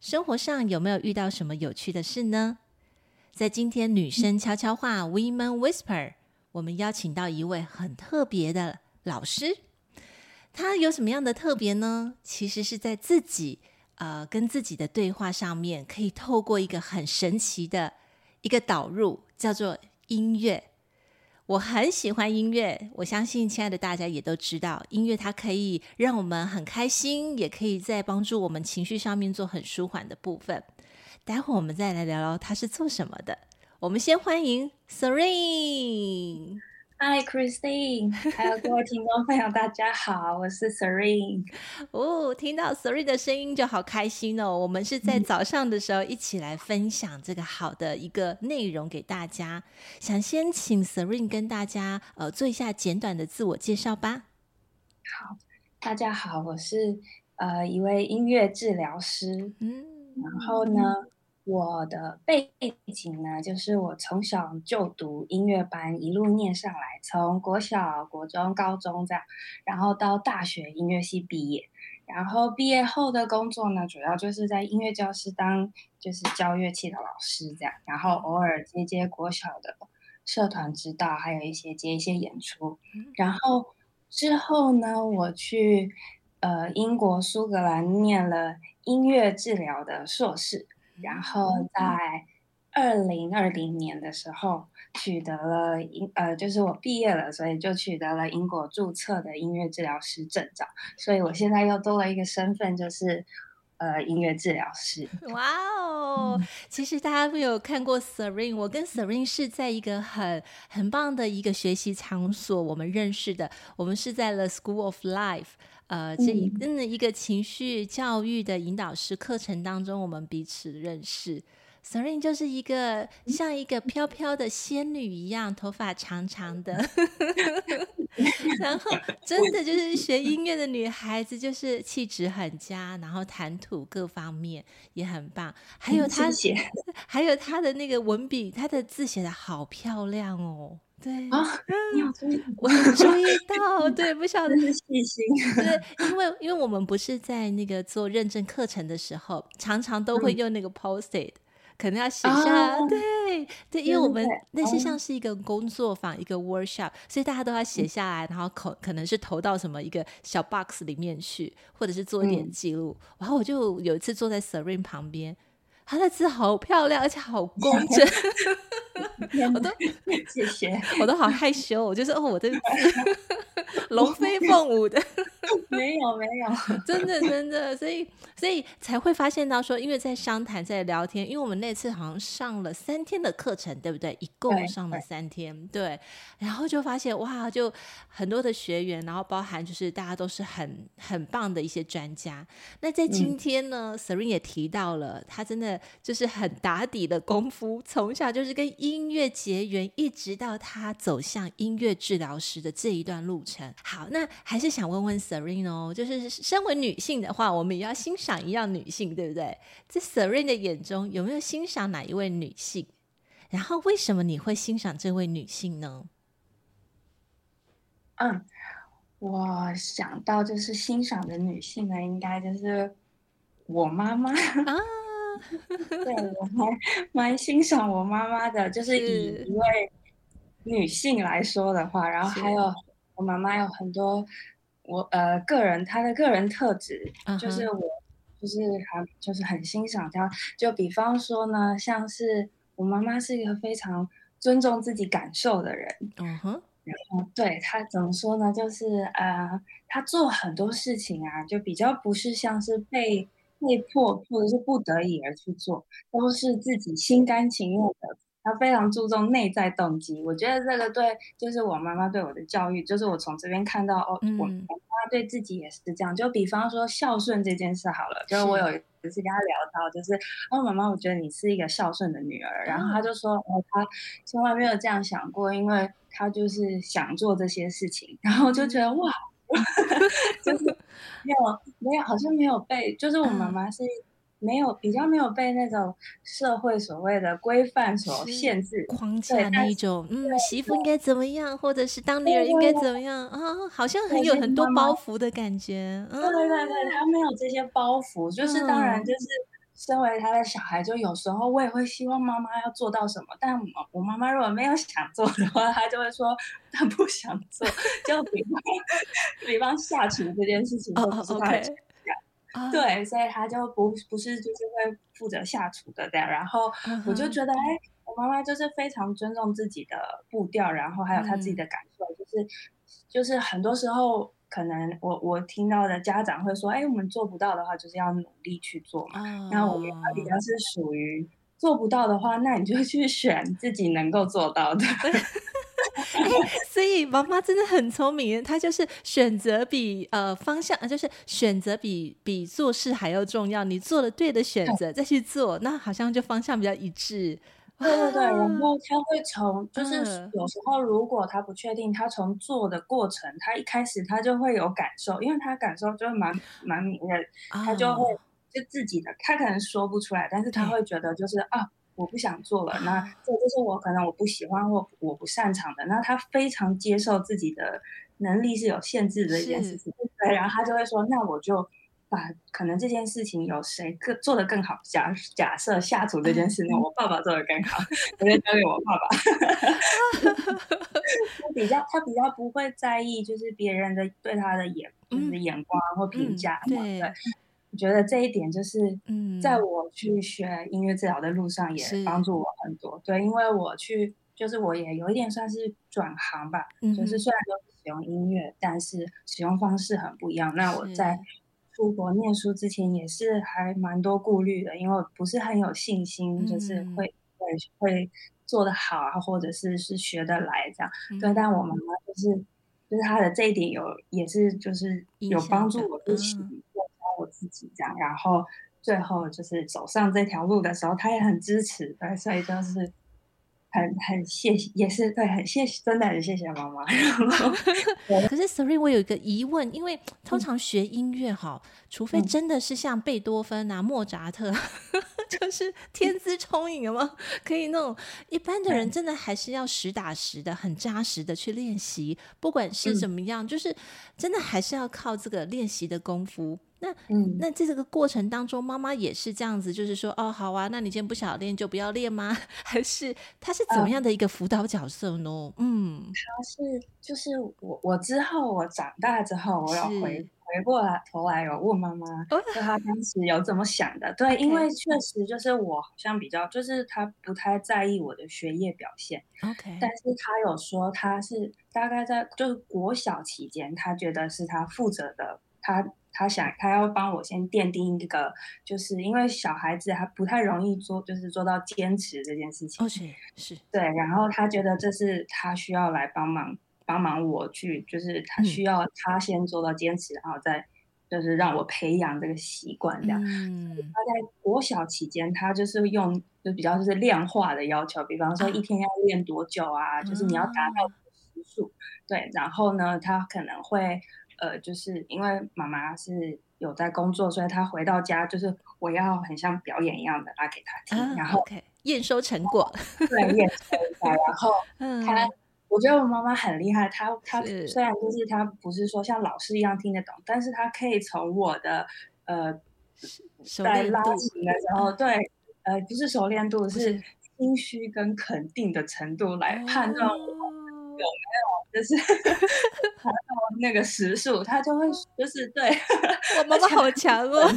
生活上有没有遇到什么有趣的事呢？在今天女生悄悄话 Women Whisper，我们邀请到一位很特别的老师。他有什么样的特别呢？其实是在自己呃跟自己的对话上面，可以透过一个很神奇的一个导入，叫做音乐。我很喜欢音乐，我相信亲爱的大家也都知道，音乐它可以让我们很开心，也可以在帮助我们情绪上面做很舒缓的部分。待会儿我们再来聊聊它是做什么的。我们先欢迎 Seren。Hi Christine，还有各位听众朋友，大家好，我是 Serene。哦，听到 Serene 的声音就好开心哦。我们是在早上的时候一起来分享这个好的一个内容给大家。想先请 Serene 跟大家呃做一下简短的自我介绍吧。好，大家好，我是呃一位音乐治疗师。嗯，然后呢？嗯我的背景呢，就是我从小就读音乐班，一路念上来，从国小、国中、高中这样，然后到大学音乐系毕业。然后毕业后的工作呢，主要就是在音乐教室当就是教乐器的老师这样，然后偶尔接接国小的社团指导，还有一些接一些演出。然后之后呢，我去呃英国苏格兰念了音乐治疗的硕士。然后在二零二零年的时候取得了英呃，就是我毕业了，所以就取得了英国注册的音乐治疗师证照。所以我现在又多了一个身份，就是呃音乐治疗师。哇哦！其实大家没有看过 Serene，我跟 Serene 是在一个很很棒的一个学习场所我们认识的。我们是在 The School of Life。呃，这一真的一个情绪教育的引导师课程当中，我们彼此认识。Serene 就是一个像一个飘飘的仙女一样，头发长长的，然后真的就是学音乐的女孩子，就是气质很佳，然后谈吐各方面也很棒。还有她，还有她的那个文笔，她的字写的好漂亮哦。对啊，你好注意，我有注意到，对，不晓得是细心。对，因为因为我们不是在那个做认证课程的时候，常常都会用那个 post-it，可能要写下。哦、对对，因为我们那些像是一个工作坊，哦、一个 workshop，所以大家都要写下来，然后可可能是投到什么一个小 box 里面去，或者是做一点记录。嗯、然后我就有一次坐在 Serene 旁边。他的字好漂亮，而且好工整，我都谢谢，我都好害羞，我就说哦，我的字 龙飞凤舞的，没 有没有，真的真的，所以所以才会发现到说，因为在商谈在聊天，因为我们那次好像上了三天的课程，对不对？一共上了三天，对，对，然后就发现哇，就很多的学员，然后包含就是大家都是很很棒的一些专家。那在今天呢，嗯，Serene 也提到了，他真的。就是很打底的功夫，从小就是跟音乐结缘，一直到他走向音乐治疗师的这一段路程。好，那还是想问问 Serene 哦，就是身为女性的话，我们也要欣赏一样女性，对不对？在 Serene 的眼中，有没有欣赏哪一位女性？然后为什么你会欣赏这位女性呢？嗯，我想到就是欣赏的女性呢，应该就是我妈妈啊。对，我还蛮欣赏我妈妈的，就是以一位女性来说的话，然后还有我妈妈有很多我呃个人他的个人特质，就是我就是很就是很欣赏他。就比方说呢，像是我妈妈是一个非常尊重自己感受的人，嗯哼，然后对他怎么说呢？就是呃，他做很多事情啊，就比较不是像是被。被迫或者是不得已而去做，都是自己心甘情愿的。他非常注重内在动机，我觉得这个对，就是我妈妈对我的教育，就是我从这边看到哦，我妈妈对自己也是这样。就比方说孝顺这件事好了，就是我有一次跟他聊到，就是哦，妈妈，我觉得你是一个孝顺的女儿。然后他就说，哦，他从来没有这样想过，因为他就是想做这些事情。然后就觉得哇，就是没有没有，好像没有被，就是我妈妈是。没有比较没有被那种社会所谓的规范所限制框架那一种，嗯，媳妇应该怎么样，或者是当女儿应该怎么样啊、哦？好像很有很多包袱的感觉。对对对，对，他没有这些包袱，就是当然就是身为他的小孩，就有时候我也会希望妈妈要做到什么，但我我妈妈如果没有想做的话，她就会说她不想做，就比方 比方下厨这件事情就不是她的。Oh, 对，所以他就不不是就是会负责下厨的这样，然后我就觉得，哎、uh 我妈妈就是非常尊重自己的步调，然后还有她自己的感受，uh. 就是就是很多时候可能我我听到的家长会说，哎，我们做不到的话，就是要努力去做嘛。Uh. 然后我们比较是属于做不到的话，那你就去 选自己能够做到的。欸、所以妈妈真的很聪明，她就是选择比呃方向，就是选择比比做事还要重要。你做了对的选择再去做，那好像就方向比较一致。对对对，然后他会从就是有时候如果他不确定，他从做的过程，他一开始他就会有感受，因为他感受就蛮蛮敏锐，他就会就自己的，他可能说不出来，但是他会觉得就是啊。我不想做了，那这就是我可能我不喜欢或我不擅长的。那他非常接受自己的能力是有限制的一件事情，对，然后他就会说：“那我就把可能这件事情有谁更做得更好。假假设下 厨这件事呢，我爸爸做得更好，我就交给我爸爸。他比较他比较不会在意，就是别人的对他的眼就是眼光或评价，对。”我觉得这一点就是，在我去学音乐治疗的路上也帮助我很多。对，因为我去，就是我也有一点算是转行吧，嗯、就是虽然都是使用音乐，但是使用方式很不一样。那我在出国念书之前也是还蛮多顾虑的，因为我不是很有信心，就是会、嗯、会会做得好啊，或者是是学得来这样。嗯、对，但我妈妈就是就是他的这一点有也是就是有帮助我一起。我自己这样，然后最后就是走上这条路的时候，他也很支持，对，所以就是很很谢谢，也是对，很谢谢，真的很谢谢妈妈。可是 Serene，我有一个疑问，因为通常学音乐哈、嗯，除非真的是像贝多芬啊、莫扎特，嗯、就是天资聪颖吗？可以那种一般的人，真的还是要实打实的、很扎实的去练习，不管是怎么样、嗯，就是真的还是要靠这个练习的功夫。那嗯，那在这个过程当中，妈妈也是这样子，就是说，哦，好啊，那你今天不想练就不要练吗？还是他是怎么样的一个辅导角色呢？嗯，他是就是我，我之后我长大之后，我有回回过来头来有问妈妈，就他当时有怎么想的？对，因为确实就是我好像比较，就是他不太在意我的学业表现。OK，但是他有说他是大概在就是国小期间，他觉得是他负责的，他。他想，他要帮我先奠定一个，就是因为小孩子还不太容易做，就是做到坚持这件事情。哦，是是，对。然后他觉得这是他需要来帮忙，帮忙我去，就是他需要他先做到坚持，嗯、然后再就是让我培养这个习惯这样。嗯。他在国小期间，他就是用就比较就是量化的要求，比方说一天要练多久啊，啊就是你要达到时数、嗯。对。然后呢，他可能会。呃，就是因为妈妈是有在工作，所以她回到家就是我要很像表演一样的拉给她听，啊、然后验.收成果，对，验收一下，然后 她、嗯，我觉得我妈妈很厉害，她她虽然就是她不是说像老师一样听得懂，但是她可以从我的呃在拉琴的时候，对，呃，不是熟练度，是心虚跟肯定的程度来判断我有没有。就是 还有那个时数，他就会就是对我 妈妈好强哦。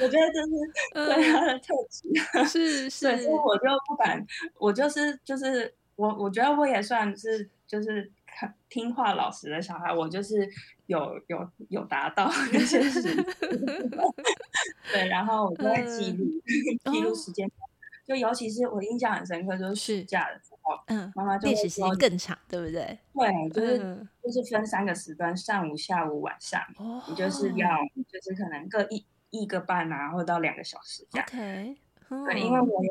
我觉得这是对他的特质，嗯、是是。所以我就不敢，我就是就是我，我觉得我也算是就是听话老实的小孩，我就是有有有达到那些事。对，然后我就会记录、嗯、记录时间、哦，就尤其是我印象很深刻，就是暑假的时候。嗯，妈妈就练习时间更长，对不对？对，就是、嗯、就是分三个时段，上午、下午、晚上，哦、你就是要就是可能各一一个半啊，或者到两个小时这样。对，因为我也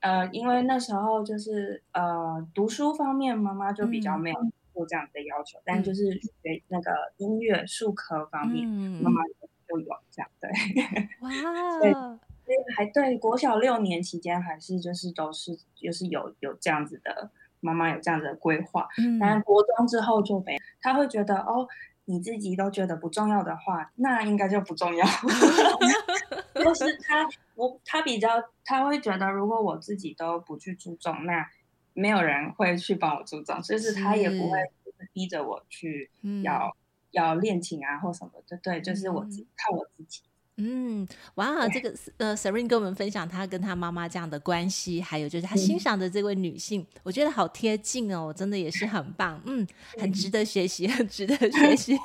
呃，因为那时候就是呃，读书方面妈妈就比较没有做这样的要求，嗯、但就是学那个音乐术科方面，嗯、妈妈就有这样对。哇，还对国小六年期间还是就是都是就是有有这样子的妈妈有这样子的规划，嗯，但国中之后就没，他会觉得哦。你自己都觉得不重要的话，那应该就不重要。就是他，我他比较他会觉得，如果我自己都不去注重，那没有人会去帮我注重，就是他也不会逼着我去要、嗯、要练琴啊或什么的。对，就是我自、嗯、靠我。嗯，哇，这个呃，Serene 跟我们分享他跟他妈妈这样的关系，还有就是他欣赏的这位女性，嗯、我觉得好贴近哦，真的也是很棒，嗯，很值得学习，很值得学习。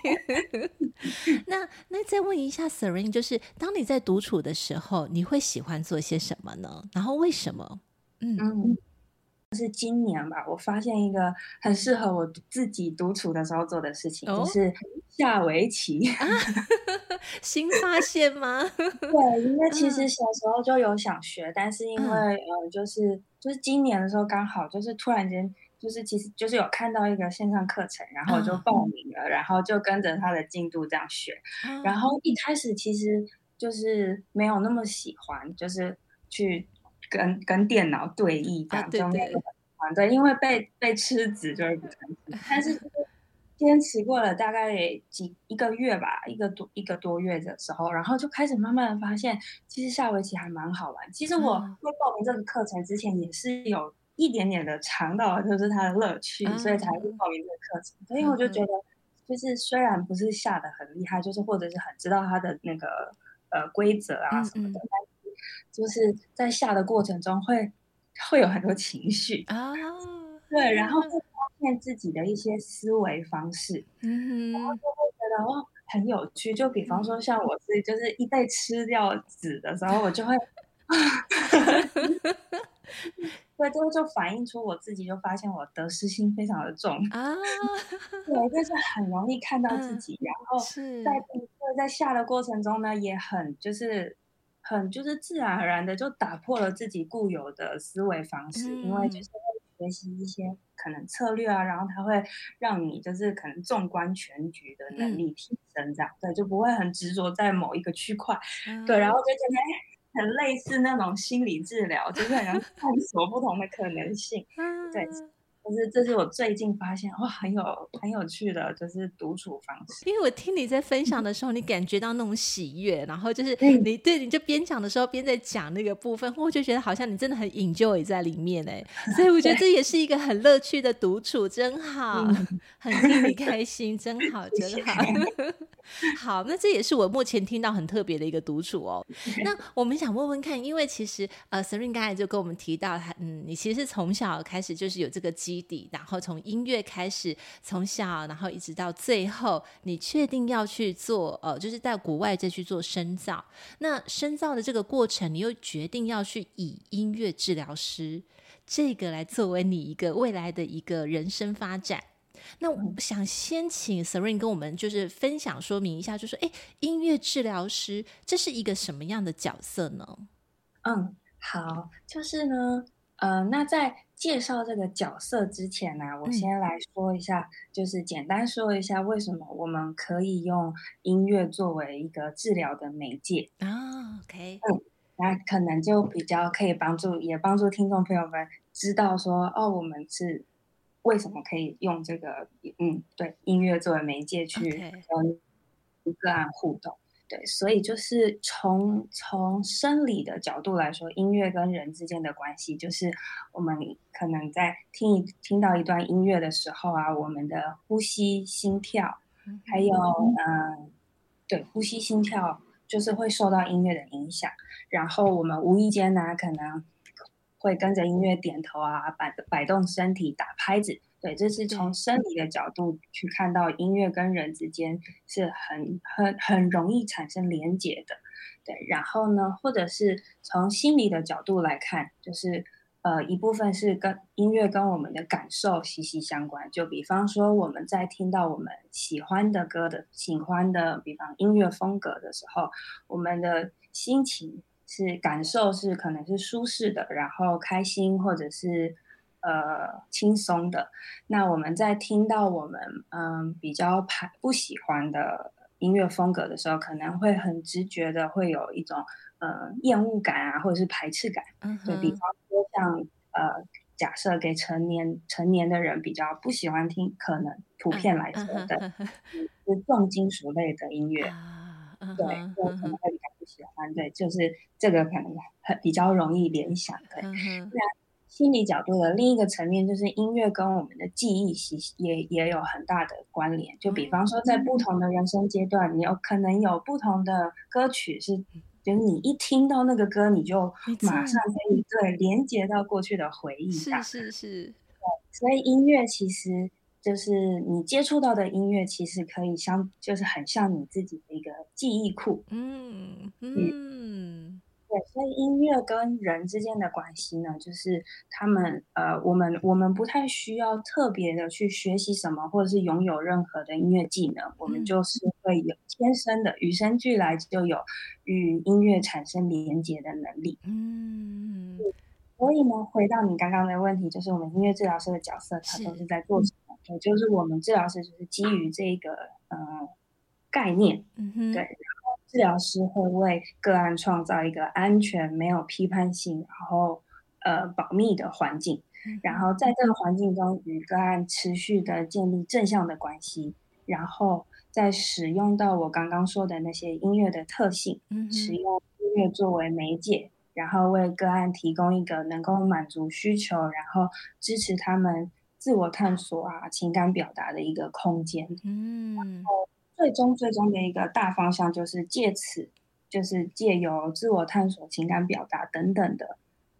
那那再问一下 Serene，就是当你在独处的时候，你会喜欢做些什么呢？然后为什么？嗯。嗯是今年吧，我发现一个很适合我自己独处的时候做的事情，哦、就是下围棋。啊、新发现吗？对，因为其实小时候就有想学，嗯、但是因为呃，就是就是今年的时候刚好就是突然间就是其实就是有看到一个线上课程，然后就报名了，嗯、然后就跟着他的进度这样学。嗯、然后一开始其实就是没有那么喜欢，就是去。跟跟电脑对弈这样，就那个团队，因为被被吃子就是。但是坚持过了大概几一个月吧，一个多一个多月的时候，然后就开始慢慢的发现，其实下围棋还蛮好玩。其实我会报名这个课程之前，也是有一点点的尝到，就是它的乐趣，所以才会报名这个课程。所以我就觉得，就是虽然不是下的很厉害，就是或者是很知道它的那个呃规则啊什么的。就是在下的过程中会会有很多情绪啊，对，然后现自己的一些思维方式，嗯，然后就会觉得哦很有趣。就比方说像我自己，就是一被吃掉子的时候，我就会，对，就就反映出我自己，就发现我得失心非常的重啊，对，就是很容易看到自己，然后在在下的过程中呢，也很就是。很就是自然而然的就打破了自己固有的思维方式，嗯、因为就是会学习一些可能策略啊，然后它会让你就是可能纵观全局的能力提升，这样、嗯、对，就不会很执着在某一个区块，嗯、对，然后就觉得很类似那种心理治疗，就是很探索不同的可能性，嗯、对。就是这是我最近发现哇，很有很有趣的，就是独处方式。因为我听你在分享的时候，你感觉到那种喜悦，然后就是你对你就边讲的时候边在讲那个部分，我就觉得好像你真的很 enjoy 在里面哎，所以我觉得这也是一个很乐趣的独处，真好，很替你开心，真 好，真好。好，那这也是我目前听到很特别的一个独处哦。那我们想问问看，因为其实呃，Serene 刚才就跟我们提到，嗯，你其实是从小开始就是有这个基底，然后从音乐开始，从小然后一直到最后，你确定要去做呃，就是在国外再去做深造。那深造的这个过程，你又决定要去以音乐治疗师这个来作为你一个未来的一个人生发展。那我想先请 Seren 跟我们就是分享说明一下，就是哎，音乐治疗师这是一个什么样的角色呢？嗯，好，就是呢，呃，那在介绍这个角色之前呢，我先来说一下，嗯、就是简单说一下为什么我们可以用音乐作为一个治疗的媒介啊。OK，嗯，那可能就比较可以帮助，也帮助听众朋友们知道说，哦，我们是。为什么可以用这个嗯，对，音乐作为媒介去跟个案互动.对，所以就是从从生理的角度来说，音乐跟人之间的关系，就是我们可能在听一听到一段音乐的时候啊，我们的呼吸、心跳，还有嗯、呃，对，呼吸、心跳，就是会受到音乐的影响，然后我们无意间呢，可能。会跟着音乐点头啊，摆摆动身体，打拍子。对，这是从生理的角度去看到音乐跟人之间是很很很容易产生连结的。对，然后呢，或者是从心理的角度来看，就是呃，一部分是跟音乐跟我们的感受息息相关。就比方说，我们在听到我们喜欢的歌的、喜欢的，比方音乐风格的时候，我们的心情是感受是可能是舒适的，然后开心或者是呃轻松的。那我们在听到我们嗯、呃、比较排不喜欢的音乐风格的时候，可能会很直觉的会有一种。呃，厌恶感啊，或者是排斥感，就比方说像呃，假设给成年成年的人比较不喜欢听，可能普遍来说的，是重金属类的音乐，对，就可能会比较不喜欢，对，就是这个可能很比较容易联想，对。那心理角度的另一个层面，就是音乐跟我们的记忆系也也有很大的关联，就比方说在不同的人生阶段，你有可能有不同的歌曲是。就是你一听到那个歌，你就马上可以对连接到过去的回忆。是是是。对，所以音乐其实就是你接触到的音乐，其实可以相就是很像你自己的一个记忆库。嗯嗯。嗯对，所以音乐跟人之间的关系呢，就是他们呃，我们我们不太需要特别的去学习什么，或者是拥有任何的音乐技能，嗯、我们就是会有天生的与生俱来就有与音乐产生连接的能力。嗯，所以呢，回到你刚刚的问题，就是我们音乐治疗师的角色，他都是在做什么？也就是我们治疗师就是基于这个呃概念，嗯哼，对。治疗师会为个案创造一个安全、没有批判性，然后呃保密的环境，然后在这个环境中与个案持续的建立正向的关系，然后再使用到我刚刚说的那些音乐的特性，使用音乐作为媒介，然后为个案提供一个能够满足需求，然后支持他们自我探索啊、情感表达的一个空间。嗯，然后。最终，最终的一个大方向就是借此，就是借由自我探索、情感表达等等的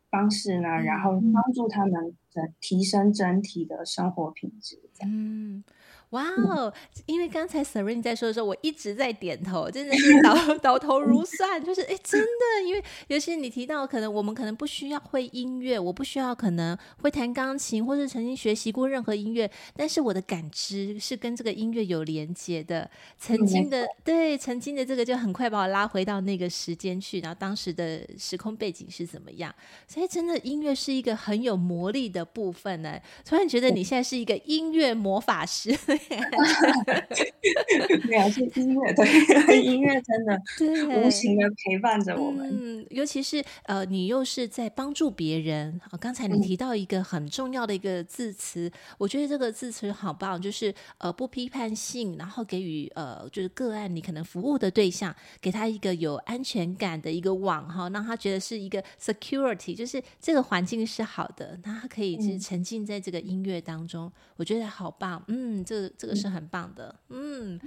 方式呢，然后帮助他们整提升整体的生活品质。嗯。哇哦！因为刚才 Serene 在说的时候，我一直在点头，真的是倒 倒头如蒜。就是哎，真的，因为尤其你提到，可能我们可能不需要会音乐，我不需要可能会弹钢琴，或是曾经学习过任何音乐，但是我的感知是跟这个音乐有连接的。曾经的对，曾经的这个就很快把我拉回到那个时间去，然后当时的时空背景是怎么样？所以真的音乐是一个很有魔力的部分呢。突然觉得你现在是一个音乐魔法师。对啊，是音乐，对，音乐真的无形的陪伴着我们。嗯，尤其是呃，你又是在帮助别人。啊，刚才你提到一个很重要的一个字词，嗯、我觉得这个字词好棒，就是呃不批判性，然后给予呃就是个案你可能服务的对象，给他一个有安全感的一个网哈，让他觉得是一个 security，就是这个环境是好的，那他可以是沉浸在这个音乐当中，嗯、我觉得好棒。嗯，这个。这个是很棒的，嗯，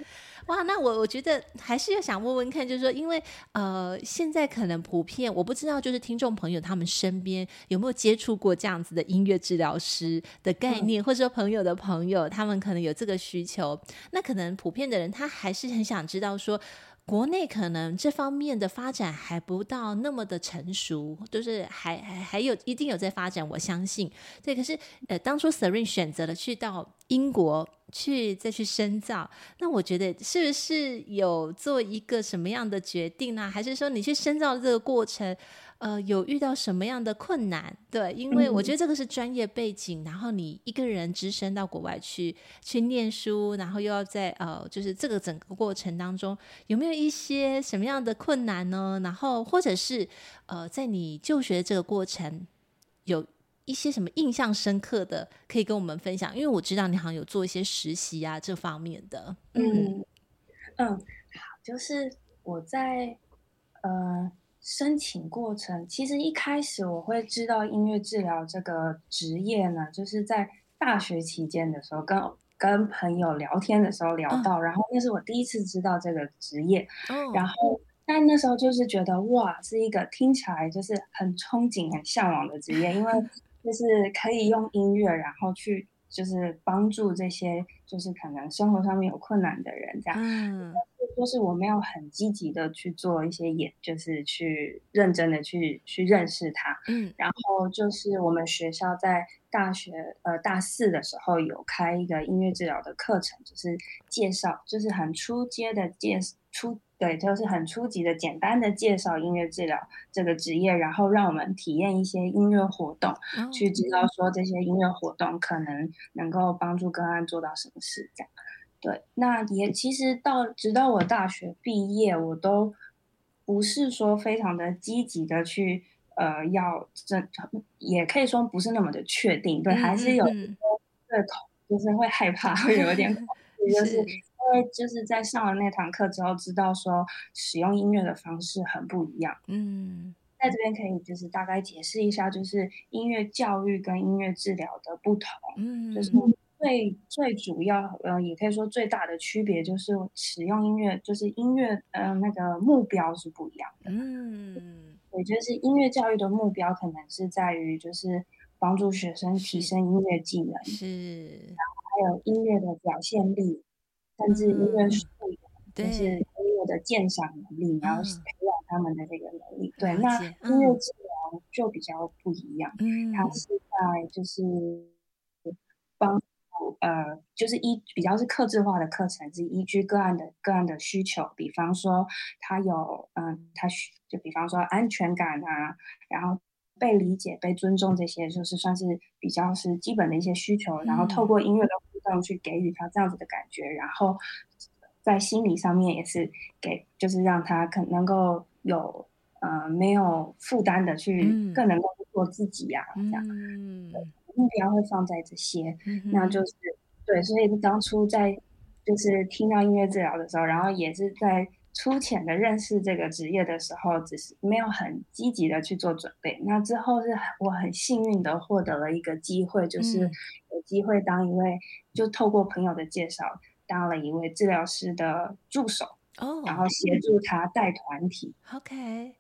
哇，那我我觉得还是要想问问看，就是说，因为呃，现在可能普遍，我不知道，就是听众朋友他们身边有没有接触过这样子的音乐治疗师的概念，嗯、或者说朋友的朋友，他们可能有这个需求，那可能普遍的人他还是很想知道说。国内可能这方面的发展还不到那么的成熟，就是还还还有一定有在发展，我相信。对，可是呃，当初 Serene 选择了去到英国去再去深造，那我觉得是不是有做一个什么样的决定呢？还是说你去深造的这个过程？呃，有遇到什么样的困难？对，因为我觉得这个是专业背景，嗯、然后你一个人只身到国外去去念书，然后又要在呃，就是这个整个过程当中，有没有一些什么样的困难呢？然后或者是呃，在你就学这个过程，有一些什么印象深刻的可以跟我们分享？因为我知道你好像有做一些实习啊这方面的。嗯嗯，好，就是我在呃。申请过程其实一开始我会知道音乐治疗这个职业呢，就是在大学期间的时候跟跟朋友聊天的时候聊到，然后那是我第一次知道这个职业，然后但那时候就是觉得哇，是一个听起来就是很憧憬、很向往的职业，因为 就是可以用音乐然后去就是帮助这些就是可能生活上面有困难的人这样。就是我没有很积极的去做一些演，就是去认真的去去认识他。嗯，然后就是我们学校在大学呃大四的时候有开一个音乐治疗的课程，就是介绍，就是很初阶的介初。对，就是很初级的、简单的介绍音乐治疗这个职业，然后让我们体验一些音乐活动，哦、去知道说这些音乐活动可能能够帮助个案做到什么事。这样，对，那也其实到直到我大学毕业，我都不是说非常的积极的去呃要这，也可以说不是那么的确定，对，还是有 对恐，就是会害怕，会有点恐 惧，就是。因为就是在上了那堂课之后，知道说使用音乐的方式很不一样。嗯，在这边可以就是大概解释一下，就是音乐教育跟音乐治疗的不同。嗯，就是最最主要，呃，也可以说最大的区别就是使用音乐，就是音乐，嗯、呃，那个目标是不一样的。嗯，也就是音乐教育的目标可能是在于就是帮助学生提升音乐技能，是，然后还有音乐的表现力。甚至音乐素养，就是音乐的鉴赏能力，然后培养他们的这个能力。对，那音乐治疗就比较不一样，嗯，它是在就是帮助呃，就是依比较是克制化的课程，是依据个案的个案的需求，比方说他有嗯，他需就比方说安全感啊，然后被理解、被尊重这些，就是算是比较是基本的一些需求，然后透过音乐的互动。去给予他这样子的感觉，然后在心理上面也是给，就是让他可能够有呃没有负担的去更能够做自己呀、这样，对，目标会放在这些，嗯、那就是对，所以当初在就是听到音乐治疗的时候，然后也是在。粗浅的认识这个职业的时候，只是没有很积极的去做准备。那之后是我很幸运的获得了一个机会，就是有机会当一位，就透过朋友的介绍，当了一位治疗师的助手。哦，然后协助他带团体。OK，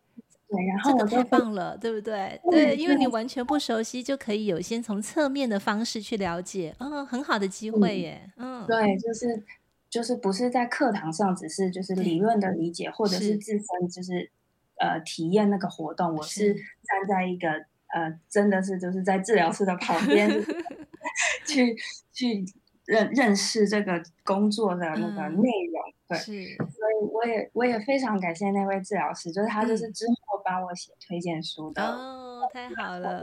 对，然后我太棒了，对不对？对，因为你完全不熟悉，就可以有先从侧面的方式去了解。嗯，很好的机会耶。嗯，对，就是。就是不是在课堂上，只是就是理论的理解，或者是自身就是，是呃体验那个活动。我是站在一个呃，真的是就是在治疗师的旁边 去去认认识这个工作的那个内容。嗯、对，是所以我也我也非常感谢那位治疗师，就是他就是之后帮我写推荐书的。哦，太好了。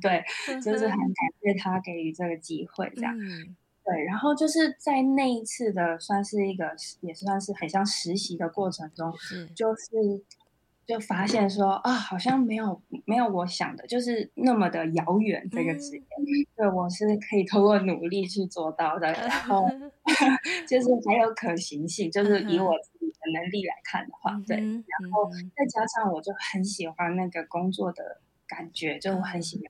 对，就是很感谢他给予这个机会，这样。嗯对，然后就是在那一次的算是一个，也算是很像实习的过程中，就是就发现说啊，好像没有没有我想的，就是那么的遥远这个职业，嗯、对我是可以通过努力去做到的，然后 就是还有可行性，就是以我自己的能力来看的话，对，然后再加上我就很喜欢那个工作的感觉，就我很喜欢。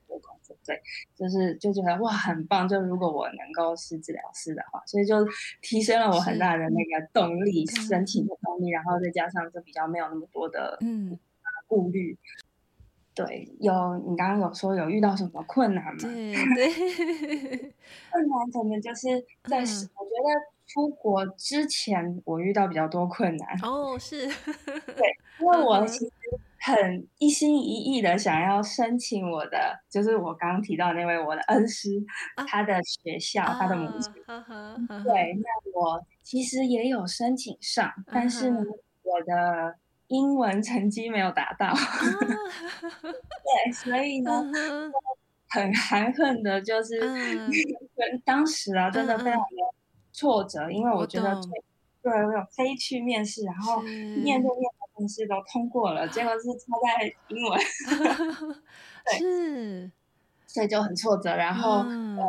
对，就是就觉得哇，很棒！就如果我能够是治疗师的话，所以就提升了我很大的那个动力，是申请的动力，然后再加上就比较没有那么多的嗯顾虑。对，有你刚刚有说有遇到什么困难吗？对 对，困难可能就是在、嗯、我觉得出国之前我遇到比较多困难哦，是 对，因为我其实。很一心一意的想要申请我的，就是我刚刚提到那位我的恩师，啊、他的学校，啊、他的母亲。啊、对，那我其实也有申请上，啊、但是呢，我的英文成绩没有达到。啊、对，所以呢，啊、很含恨的，就是 当时啊，真的非常的挫折，啊、因为我觉得对，对我有飞去面试，然后面对面。面试都通过了，结果是 差在英文，对是，所以就很挫折。然后、嗯呃，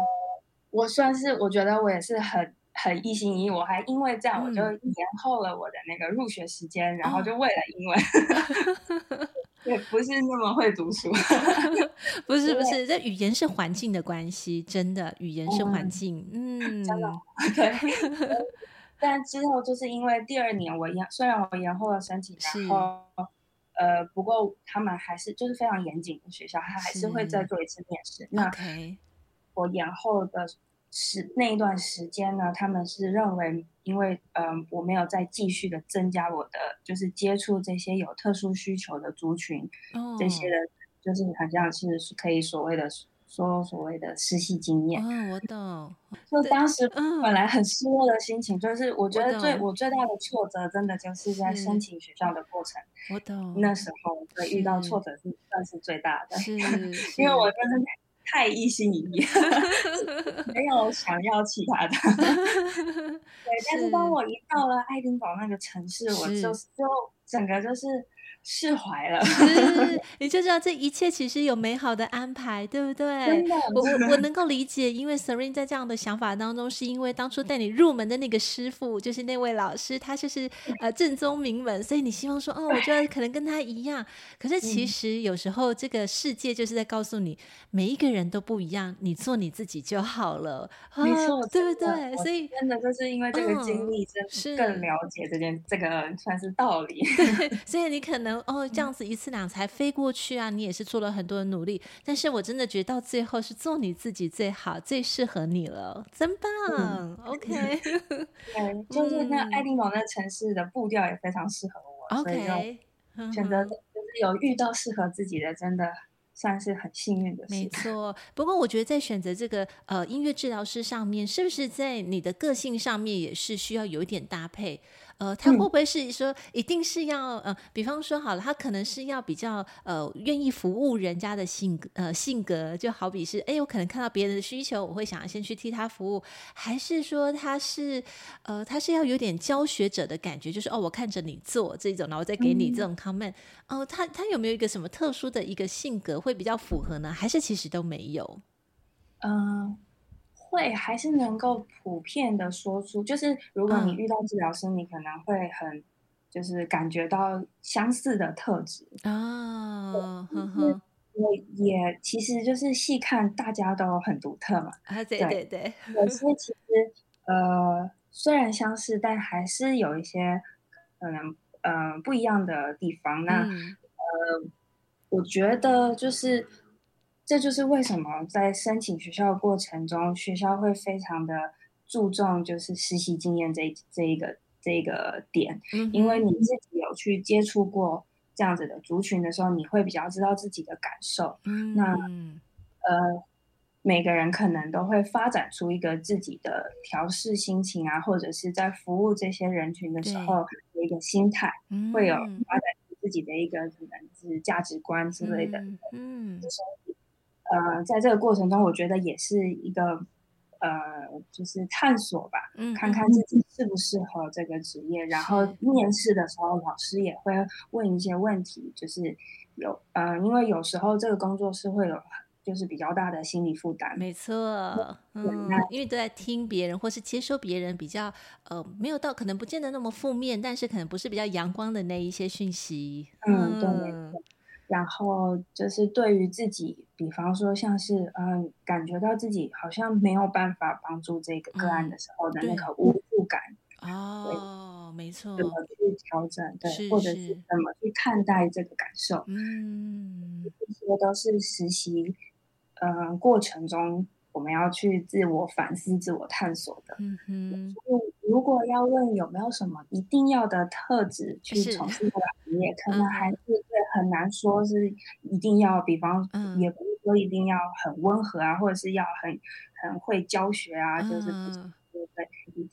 我算是我觉得我也是很很一心一意，我还因为这样，我就延后了我的那个入学时间，嗯、然后就为了英文，也、哦、不是那么会读书，不是不是，这语言是环境的关系，真的语言是环境，嗯，嗯真的对。但之后就是因为第二年我延，虽然我延后了申请，然后呃，不过他们还是就是非常严谨的学校，他还是会再做一次面试。那.我延后的时那一段时间呢，他们是认为，因为嗯、呃，我没有再继续的增加我的就是接触这些有特殊需求的族群，哦、这些人就是好像是可以所谓的说所谓的实习经验。哦，我懂。就当时本来很失落的心情，就是我觉得最我，我最大的挫折，真的就是在申请学校的过程。我懂。那时候对遇到挫折是算是最大的，是因为我真的。太一心一意，没有 想要其他的。对，但是当我一到了爱丁堡那个城市，我就就整个就是。释怀了，你就知道这一切其实有美好的安排，对不对？真的，我我我能够理解，因为 Serene 在这样的想法当中，是因为当初带你入门的那个师傅，就是那位老师，他就是呃正宗名门，所以你希望说，哦，我觉得可能跟他一样。可是其实有时候这个世界就是在告诉你，每一个人都不一样，你做你自己就好了，没错，对不对？所以真的就是因为这个经历，真更了解这件这个算是道理。对，所以你可能。哦，这样子一次两次才飞过去啊！你也是做了很多的努力，但是我真的觉得到最后是做你自己最好、最适合你了，真棒。嗯、OK，对，就是那爱丁堡那城市的步调也非常适合我，OK，选择就是有遇到适合自己的，真的算是很幸运的事。没错，不过我觉得在选择这个呃音乐治疗师上面，是不是在你的个性上面也是需要有一点搭配？呃，他会不会是说一定是要呃，比方说好了，他可能是要比较呃愿意服务人家的性格呃性格，就好比是哎，我可能看到别人的需求，我会想要先去替他服务，还是说他是呃他是要有点教学者的感觉，就是哦，我看着你做这种，然后再给你这种 comment，哦、嗯呃，他他有没有一个什么特殊的一个性格会比较符合呢？还是其实都没有？嗯、呃。会还是能够普遍的说出，就是如果你遇到治疗师，嗯、你可能会很就是感觉到相似的特质啊。我也其实就是细看大家都很独特嘛。啊，对对对。有些其实呃虽然相似，但还是有一些可能呃不一样的地方。那、嗯、呃，我觉得就是。这就是为什么在申请学校的过程中，学校会非常的注重就是实习经验这这一个这一个点，嗯，因为你自己有去接触过这样子的族群的时候，你会比较知道自己的感受。嗯，那呃，每个人可能都会发展出一个自己的调试心情啊，或者是在服务这些人群的时候的一个心态，会有发展出自己的一个可能是价值观之类的。嗯。就是呃，在这个过程中，我觉得也是一个呃，就是探索吧，嗯，看看自己适不适合这个职业。然后面试的时候，老师也会问一些问题，就是有呃，因为有时候这个工作是会有就是比较大的心理负担。没错，嗯，因为都在听别人或是接收别人比较呃，没有到可能不见得那么负面，但是可能不是比较阳光的那一些讯息。嗯，对。嗯然后就是对于自己，比方说像是嗯，感觉到自己好像没有办法帮助这个个案的时候的那个无助感哦，没错，怎么去调整？对，或者是怎么去看待这个感受？嗯，这些都是实习嗯过程中我们要去自我反思、自我探索的。嗯哼。如果要问有没有什么一定要的特质去从事这个行业，可能还是会很难说是一定要，比方也不是说一定要很温和啊，或者是要很很会教学啊，就是。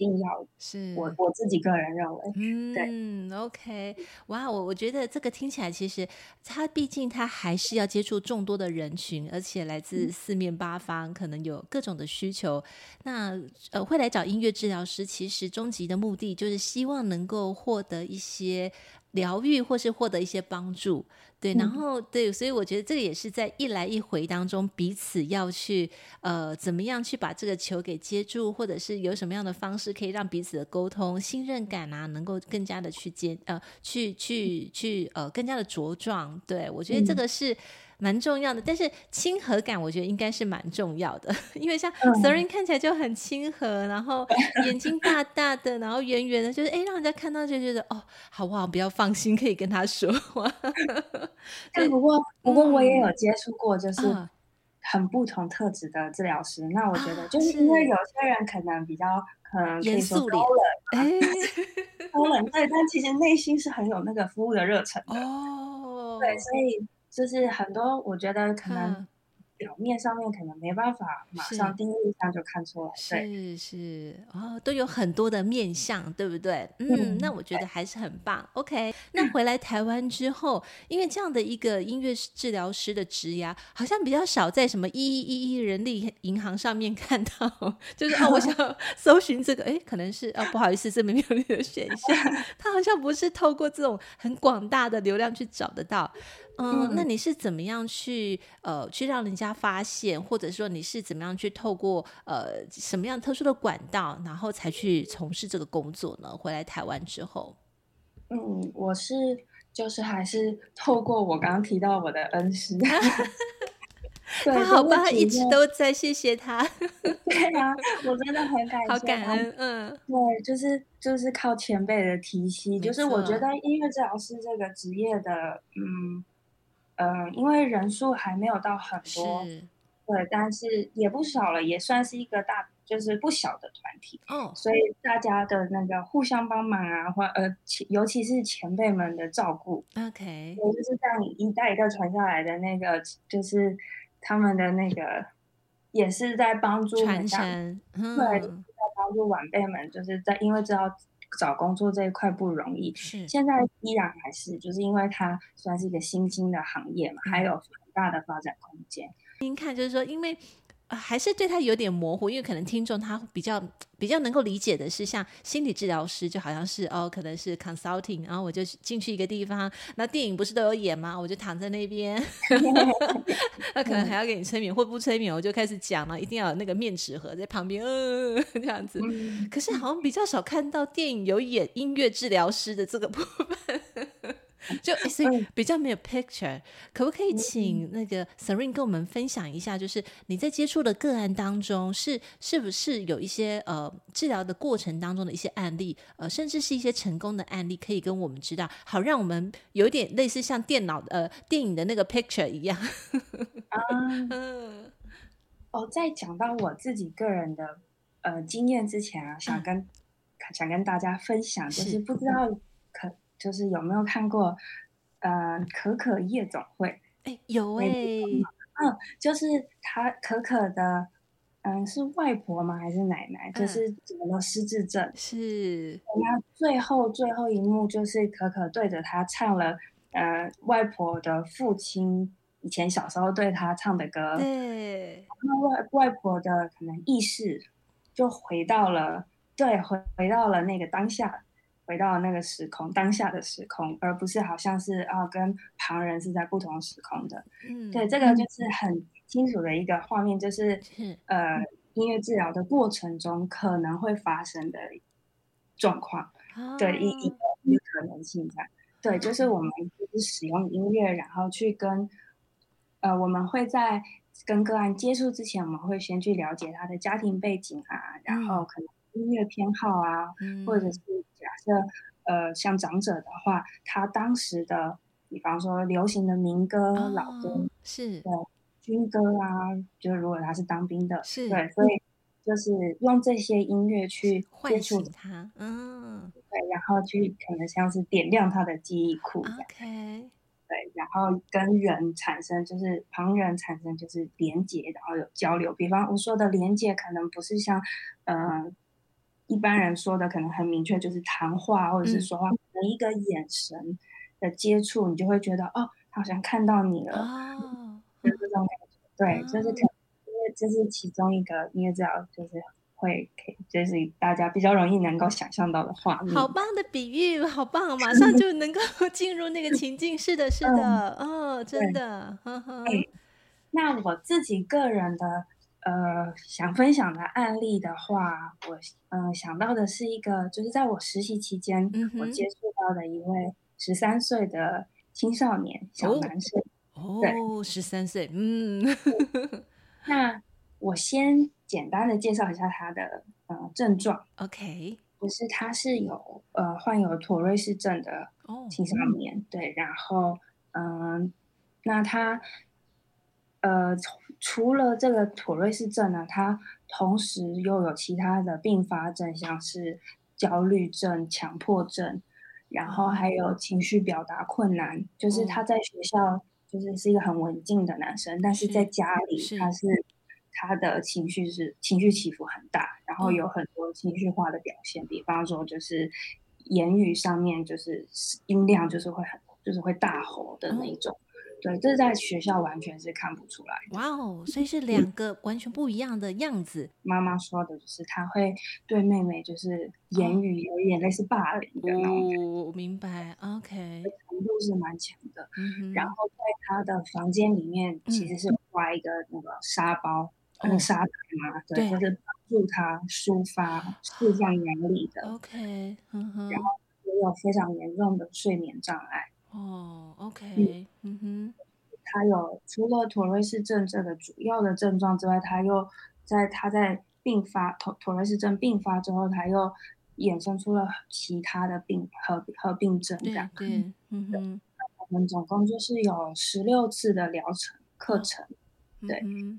定要是我我自己个人认为，嗯，对，OK，哇，我我觉得这个听起来其实他毕竟他还是要接触众多的人群，而且来自四面八方，可能有各种的需求。那呃，会来找音乐治疗师，其实终极的目的就是希望能够获得一些。疗愈或是获得一些帮助，对，然后对，所以我觉得这个也是在一来一回当中，彼此要去呃，怎么样去把这个球给接住，或者是有什么样的方式可以让彼此的沟通、信任感啊，能够更加的去接呃，去去去呃，更加的茁壮。对，我觉得这个是。蛮重要的，但是亲和感我觉得应该是蛮重要的，因为像 Serene 看起来就很亲和，然后眼睛大大的，然后圆圆的，就是哎，让人家看到就觉得哦，好不好？比较放心，可以跟他说话。但不过不过我也有接触过，就是、嗯、很不同特质的治疗师。那我觉得，就是因为有些人可能比较可能可以说高冷，高冷对，但其实内心是很有那个服务的热忱的。哦，对，所以就是很多，我觉得可能。表面上面可能没办法马上第一印象就看出来，是是哦，都有很多的面相，对不对？嗯，嗯，那我觉得还是很棒。OK，那回来台湾之后，因为这样的一个音乐治疗师的职涯，好像比较少在什么一一一一人力银行上面 看到，就是哦，我想 搜寻这个，哎，可能是哦，不好意思，这边没有你 的选项，他好像不是透过这种很广大的流量去找得到。嗯，那你是怎么样去呃去让人家发现，或者说你是怎么样去透过呃什么样特殊的管道，然后才去从事这个工作呢？回来台湾之后，嗯，我是就是还是透过我刚刚提到我的恩师，对他好吧，一直都在，谢谢他。对啊，我真的很感谢，好感恩。嗯，对，就是就是靠前辈的提携，就是我觉得音乐治疗师这个职业的，嗯。嗯，因为人数还没有到很多，对，但是也不少了，也算是一个大，就是不小的团体。哦，所以大家的那个互相帮忙啊，或呃，尤其是前辈们的照顾，OK，我就是这样一代一代传下来的那个，就是他们的那个，也是在帮助传承，嗯、对，就是、在帮助晚辈们，就是在因为知道。找工作这一块不容易，是现在依然还是，就是因为它算是一个新兴的行业嘛，嗯、还有很大的发展空间。您看，就是说，因为。还是对他有点模糊，因为可能听众他比较比较能够理解的是，像心理治疗师就好像是哦，可能是 consulting，然后我就进去一个地方，那电影不是都有演吗？我就躺在那边，那可能还要给你催眠，或不催眠我就开始讲了，一定要有那个面纸盒在旁边，嗯、呃，这样子。可是好像比较少看到电影有演音乐治疗师的这个部分。就所以比较没有 picture，可不可以请那个 Serene 跟我们分享一下，就是你在接触的个案当中，是是不是有一些呃治疗的过程当中的一些案例，呃，甚至是一些成功的案例，可以跟我们知道，好让我们有点类似像电脑呃电影的那个 picture 一样。嗯，哦，在讲到我自己个人的呃经验之前啊，想跟、嗯、想跟大家分享，就是不知道可。就是有没有看过，呃，可可夜总会？哎，有哎、欸，嗯，就是他可可的，嗯，是外婆吗？还是奶奶？就是得了失智症。嗯、是。那最后最后一幕就是可可对着他唱了，呃，外婆的父亲以前小时候对他唱的歌。对。那外外婆的可能意识就回到了，对，回回到了那个当下。回到那个时空，当下的时空，而不是好像是啊，跟旁人是在不同时空的。嗯，对，这个就是很清楚的一个画面，就是、嗯、呃，音乐治疗的过程中可能会发生的状况，哦、对一一个可能性在。对，就是我们就是使用音乐，然后去跟呃，我们会在跟个案接触之前，我们会先去了解他的家庭背景啊，嗯、然后可能音乐偏好啊，嗯、或者是。假设呃，像长者的话，他当时的，比方说流行的民歌、哦、老歌，是对军歌啊，就是如果他是当兵的，是对，所以就是用这些音乐去唤醒他，嗯，对，然后去可能像是点亮他的记忆库，OK，对，然后跟人产生就是旁人产生就是连接，然后有交流。比方我说的连接，可能不是像嗯。呃一般人说的可能很明确，就是谈话或者是说话，每、嗯、一个眼神的接触，你就会觉得哦，他好像看到你了，哦、就这种感觉。对，就是可因为这是其中一个，你也知道，就是会可以，就是大家比较容易能够想象到的画面。好棒的比喻，好棒，马上就能够 进入那个情境。是的，是的，嗯、哦，真的。呵呵那我自己个人的。呃，想分享的案例的话，我嗯、呃、想到的是一个，就是在我实习期间，嗯、我接触到的一位十三岁的青少年小男生。哦，对十三岁，嗯。那我先简单的介绍一下他的呃症状。OK，就是他是有呃患有妥瑞氏症的青少年，哦、对，然后嗯、呃，那他呃。除了这个妥瑞氏症呢，他同时又有其他的并发症，像是焦虑症、强迫症，然后还有情绪表达困难。嗯、就是他在学校就是是一个很文静的男生，嗯、但是在家里他是，是他的情绪是情绪起伏很大，然后有很多情绪化的表现，嗯、比方说就是言语上面就是音量就是会很就是会大吼的那种。嗯对，这是在学校完全是看不出来。哇哦，所以是两个完全不一样的样子。嗯、妈妈说的就是她会对妹妹就是言语有一点类似霸凌的那种。哦，我明白。OK，程度是蛮强的。嗯哼。然后在他的房间里面，其实是挂一个那个沙包，嗯、那个沙袋嘛，对，对就是帮助他抒发释放压力的。OK。然后也有非常严重的睡眠障碍。哦，OK，嗯哼，他有除了妥瑞氏症这个主要的症状之外，他又在他在并发妥妥瑞氏症并发之后，他又衍生出了其他的病合合并症这样。对，嗯哼，我们总共就是有十六次的疗程课程。哦、对，嗯、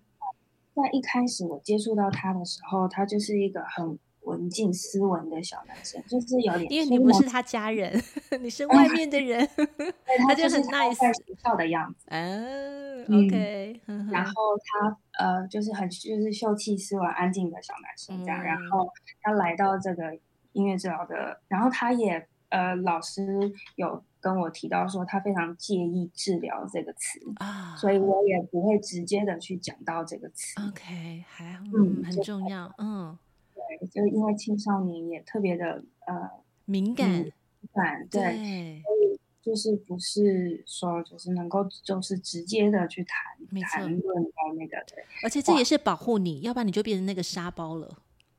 在一开始我接触到他的时候，他就是一个很。文静斯文的小男生，就是有点，因为你不是他家人，你是外面的人 他就很 nice 在学校的样子。嗯，OK。然后他呃，就是很就是秀气斯文、安静的小男生这样。然后他来到这个音乐治疗的，然后他也呃，老师有跟我提到说，他非常介意“治疗”这个词啊，所以我也不会直接的去讲到这个词。OK，还好，嗯，很重要，嗯。就是因为青少年也特别的呃敏感，敏感对，所以就是不是说就是能够就是直接的去谈谈论到那个对，而且这也是保护你，要不然你就变成那个沙包了。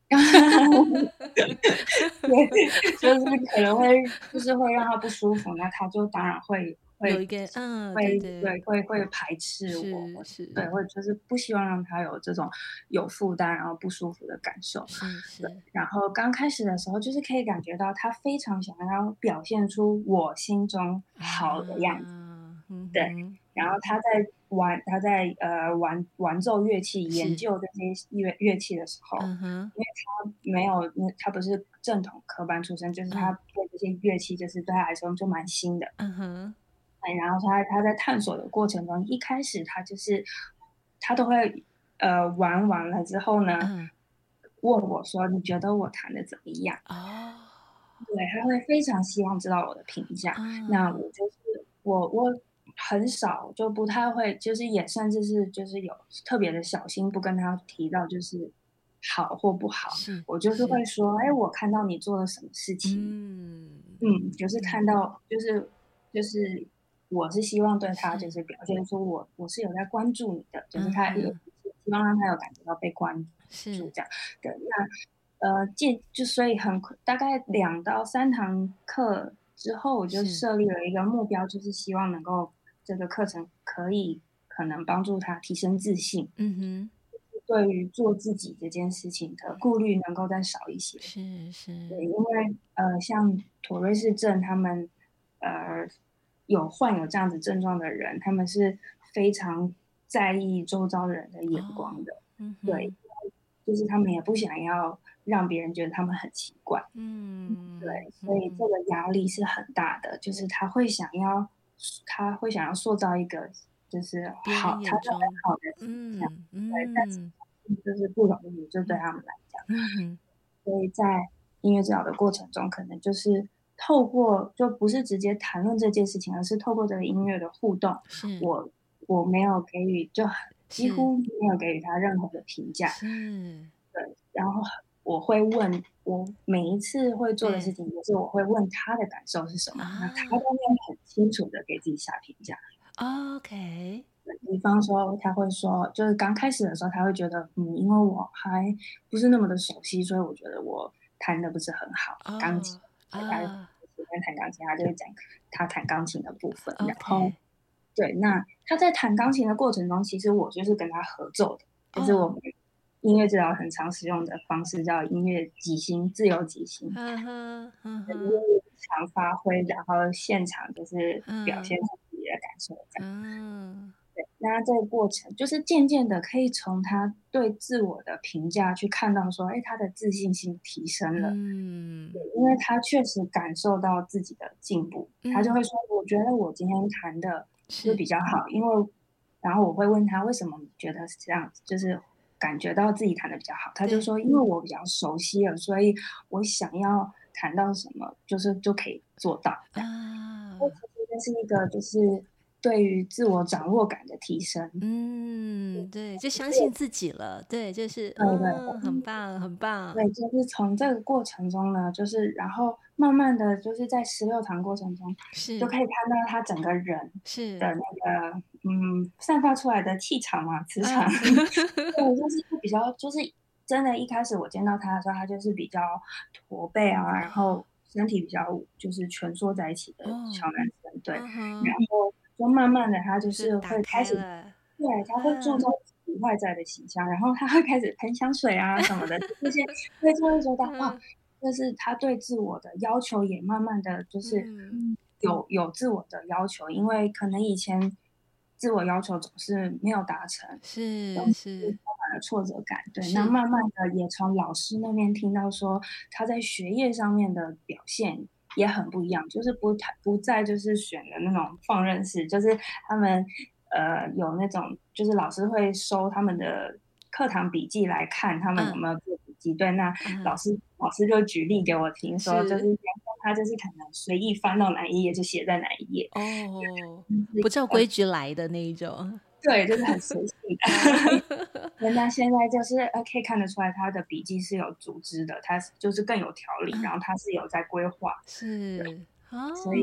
对，就是可能会就是会让他不舒服，那他就当然会。会有一个嗯，会对，会会排斥我，是，是对，或者就是不希望让他有这种有负担然后不舒服的感受，是是。然后刚开始的时候，就是可以感觉到他非常想要表现出我心中好的样子，嗯、对。然后他在玩，他在呃玩玩奏乐器，研究这些乐乐器的时候，因为他没有，他不是正统科班出身，就是他对这些乐器，就是对他来说就蛮新的，嗯哼。然后他他在探索的过程中，一开始他就是他都会呃玩完了之后呢，嗯、问我说：“你觉得我弹的怎么样？”哦，对，他会非常希望知道我的评价。嗯、那我就是我我很少就不太会，就是也甚至是就是有特别的小心，不跟他提到就是好或不好。我就是会说：“哎，我看到你做了什么事情。嗯”嗯就是看到就是就是。我是希望对他就是表现出我我是有在关注你的，嗯、就是他有希望让他有感觉到被关注这样。对，那呃，借就所以很大概两到三堂课之后，我就设立了一个目标，就是希望能够这个课程可以可能帮助他提升自信。嗯哼，对于做自己这件事情的顾虑能够再少一些。是是，对，因为呃，像妥瑞氏症他们呃。有患有这样子症状的人，他们是非常在意周遭人的眼光的，对，就是他们也不想要让别人觉得他们很奇怪，嗯，对，所以这个压力是很大的，嗯、就是他会想要，他会想要塑造一个就是好，他是很好的形象，嗯，对，但是就是不容易，就对他们来讲，嗯，所以在音乐治疗的过程中，可能就是。透过就不是直接谈论这件事情，而是透过这个音乐的互动，是我我没有给予，就几乎没有给予他任何的评价。嗯，对。然后我会问，我每一次会做的事情，就是我会问他的感受是什么，那他都会很清楚的给自己下评价。OK，比方说他会说，就是刚开始的时候，他会觉得，嗯，因为我还不是那么的熟悉，所以我觉得我弹的不是很好，钢琴。啊。在弹钢琴，他就会讲他弹钢琴的部分。然后，对，那他在弹钢琴的过程中，其实我就是跟他合奏的，就、oh. 是我们音乐治疗很常使用的方式，叫音乐即兴、自由即兴。嗯哼，发挥，然后现场就是表现自己的感受这样。那这个过程就是渐渐的可以从他对自我的评价去看到说，哎，他的自信心提升了。嗯，因为他确实感受到自己的进步，嗯、他就会说，我觉得我今天谈的是比较好，因为，然后我会问他为什么觉得是这样子，就是感觉到自己谈的比较好，他就说，因为我比较熟悉了，所以我想要谈到什么，就是就可以做到。啊，其实这是一个就是。对于自我掌握感的提升，嗯，对，就相信自己了，对，就是，对对，哦，很棒，很棒。对，就是从这个过程中呢，就是然后慢慢的就是在十六堂过程中，是就可以看到他整个人是的那个，嗯，散发出来的气场嘛，磁场，对，就是比较，就是真的，一开始我见到他的时候，他就是比较驼背啊，然后身体比较就是蜷缩在一起的小男生，对，然后。就慢慢的，他就是会开始，对，他会注重自己外在的形象，嗯、然后他会开始喷香水啊什么的，这些 会就会觉得哇，就是他对自我的要求也慢慢的就是有、嗯、有自我的要求，因为可能以前自我要求总是没有达成，是是充满了挫折感，对，那慢慢的也从老师那边听到说他在学业上面的表现。也很不一样，就是不太不再就是选的那种放任式，就是他们呃有那种，就是老师会收他们的课堂笔记来看他们有没有做笔记。嗯、对，那老师、嗯、老师就举例给我听说，就是他就是可能随意翻到哪一页就写在哪一页哦，不照规矩来的那一种。对，就是很随性 人家现在就是呃，可以看得出来他的笔记是有组织的，他就是更有条理，然后他是有在规划。是，哦、所以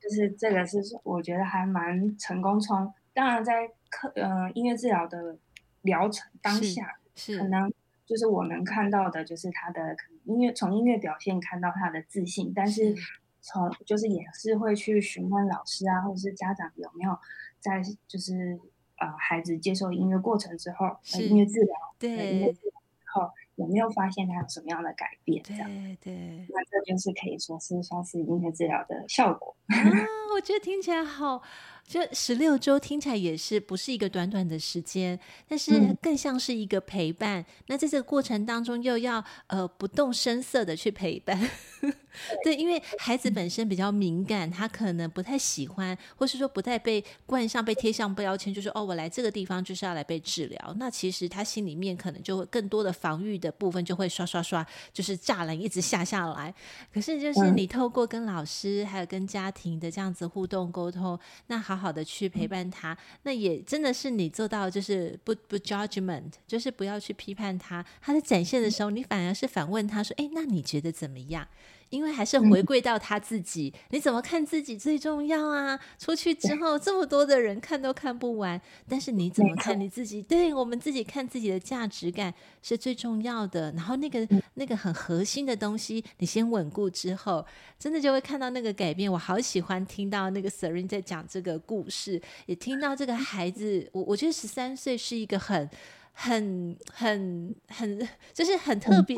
就是这个是我觉得还蛮成功。从当然在课呃音乐治疗的疗程当下，是可能就是我能看到的就是他的音乐从音乐表现看到他的自信，但是从就是也是会去询问老师啊，或者是家长有没有在就是。呃，孩子接受音乐过程之后，呃、音乐治疗，对，音乐治疗之后有没有发现他有什么样的改变？对对，那这就是可以说是算是音乐治疗的效果。啊，我觉得听起来好。这十六周听起来也是不是一个短短的时间，但是更像是一个陪伴。嗯、那在这个过程当中，又要呃不动声色的去陪伴。对，因为孩子本身比较敏感，他可能不太喜欢，或是说不太被冠上、被贴上标签，就是哦，我来这个地方就是要来被治疗。那其实他心里面可能就会更多的防御的部分就会刷刷刷，就是栅栏一直下下来。可是就是你透过跟老师还有跟家庭的这样子互动沟通，那好。好好的去陪伴他，那也真的是你做到，就是不不 judgment，就是不要去批判他。他在展现的时候，你反而是反问他说：“哎，那你觉得怎么样？”因为还是回归到他自己，嗯、你怎么看自己最重要啊？出去之后这么多的人看都看不完，但是你怎么看你自己？对，我们自己看自己的价值感是最重要的。然后那个那个很核心的东西，你先稳固之后，真的就会看到那个改变。我好喜欢听到那个 Serene 在讲这个故事，也听到这个孩子，我我觉得十三岁是一个很。很很很，就是很特别，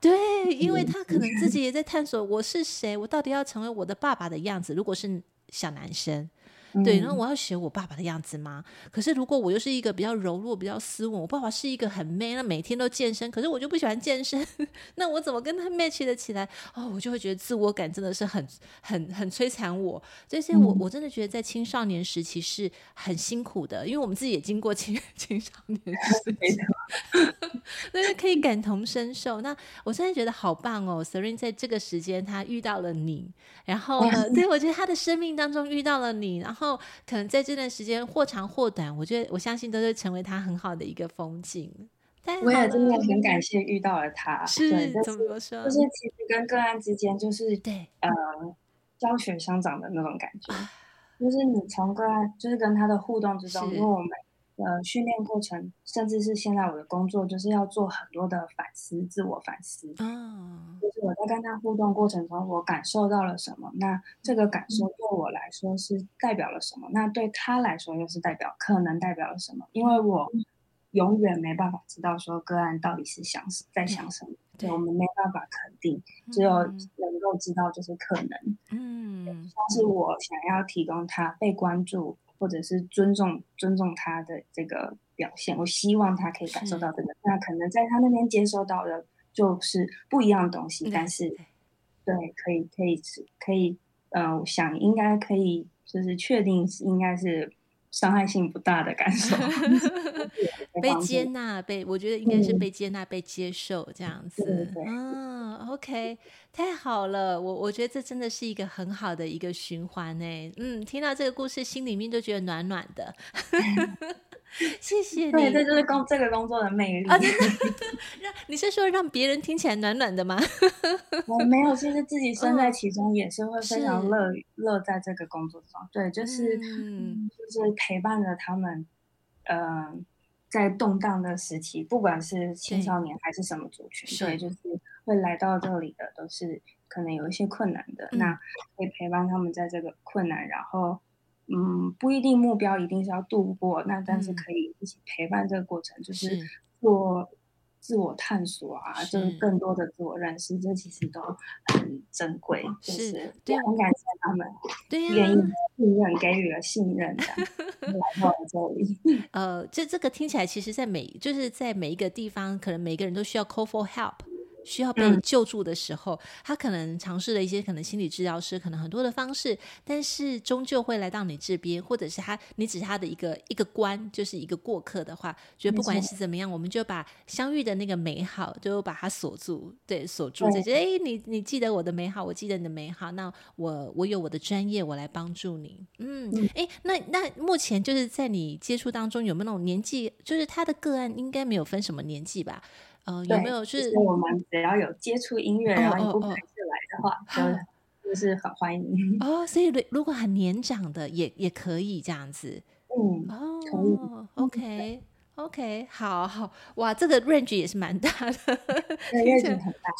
对，因为他可能自己也在探索我是谁，我到底要成为我的爸爸的样子。如果是小男生。对，然后我要学我爸爸的样子吗？可是如果我又是一个比较柔弱、比较斯文，我爸爸是一个很 man，那每天都健身，可是我就不喜欢健身，那我怎么跟他 match 得起来？哦，我就会觉得自我感真的是很、很、很摧残我。这些我我真的觉得在青少年时期是很辛苦的，因为我们自己也经过青 青少年 时期，所以可以感同身受。那我现在觉得好棒哦，Serene 在这个时间他遇到了你，然后呢，对，我觉得他的生命当中遇到了你，然后。然后可能在这段时间或长或短，我觉得我相信都会成为他很好的一个风景。但我也真的很感谢遇到了他，是对怎么说？就是其实跟个案之间就是对呃教学相长的那种感觉，啊、就是你从个案就是跟他的互动之中，因为我们。呃，训练过程，甚至是现在我的工作，就是要做很多的反思，自我反思。嗯，就是我在跟他互动过程中，我感受到了什么？那这个感受对我来说是代表了什么？那对他来说又是代表，可能代表了什么？因为我永远没办法知道说个案到底是想在想什么，对，我们没办法肯定，只有能够知道就是可能。嗯，但是我想要提供他被关注。或者是尊重尊重他的这个表现，我希望他可以感受到这个。那可能在他那边接收到的就是不一样的东西，但是对，可以可以可以，嗯、呃，我想应该可以，就是确定应该是。伤害性不大的感受，被接纳，被我觉得应该是被接纳、嗯、被接受这样子。嗯，OK，太好了，我我觉得这真的是一个很好的一个循环呢。嗯，听到这个故事，心里面都觉得暖暖的。谢谢你，对，这就是工这个工作的魅力。啊！真的，让你是说让别人听起来暖暖的吗？我没有，其实自己身在其中也是会非常乐乐在这个工作中。对，就是嗯，就是陪伴着他们，嗯、呃，在动荡的时期，不管是青少年还是什么族群，对，对，就是会来到这里的都是可能有一些困难的，嗯、那可以陪伴他们在这个困难，然后。嗯，不一定目标一定是要度过，那但是可以一起陪伴这个过程，嗯、就是做自我探索啊，是就是更多的自我认识，这其实都很珍贵。是，就是对，很感谢他们，对呀、啊，愿意信任，给予了信任的来到这里。呃，这这个听起来，其实，在每就是在每一个地方，可能每个人都需要 call for help。需要被救助的时候，嗯、他可能尝试了一些可能心理治疗师可能很多的方式，但是终究会来到你这边，或者是他你只是他的一个一个关，就是一个过客的话，觉得不管是怎么样，我们就把相遇的那个美好就把它锁住，对，锁住这些。哎，你你记得我的美好，我记得你的美好，那我我有我的专业，我来帮助你。嗯，哎，那那目前就是在你接触当中有没有那种年纪，就是他的个案应该没有分什么年纪吧？呃，有没有是？我们只要有接触音乐，然后你不排斥来的话，就 就是很欢迎。哦，所以如果很年长的也也可以这样子。嗯，哦，可以。OK OK，好好，哇，这个 range 也是蛮大的，range 很大。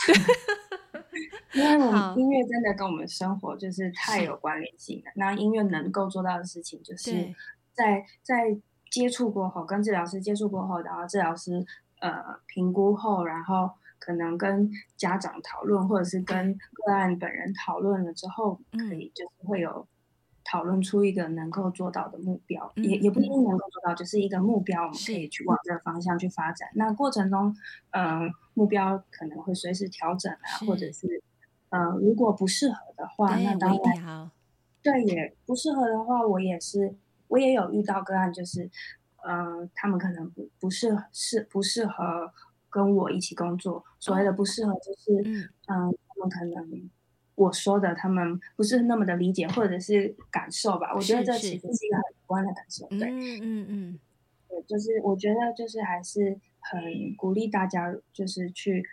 因为我们音乐真的跟我们生活就是太有关联性了。那音乐能够做到的事情，就是在在接触过后，跟治疗师接触过后，然后治疗师。呃，评估后，然后可能跟家长讨论，或者是跟个案本人讨论了之后，可以就是会有讨论出一个能够做到的目标，嗯、也也不一定能够做到，就是一个目标，我们可以。去往这个方向去发展。那过程中，嗯、呃，目标可能会随时调整啊，或者是，嗯、呃，如果不适合的话，那当然，对，也不适合的话，我也是，我也有遇到个案，就是。嗯、呃，他们可能不不适适不适合跟我一起工作。所谓的不适合，就是嗯、呃，他们可能我说的，他们不是那么的理解或者是感受吧。我觉得这其实是一个很主观的感受。对，嗯嗯嗯，对，就是我觉得就是还是很鼓励大家，就是去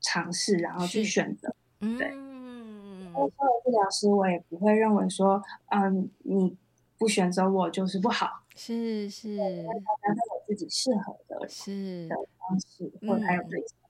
尝试，然后去选择。对，嗯，作为治疗师，我也不会认为说，嗯，你不选择我就是不好。是是，大家都有自己适合的是的方式，或者还有对象。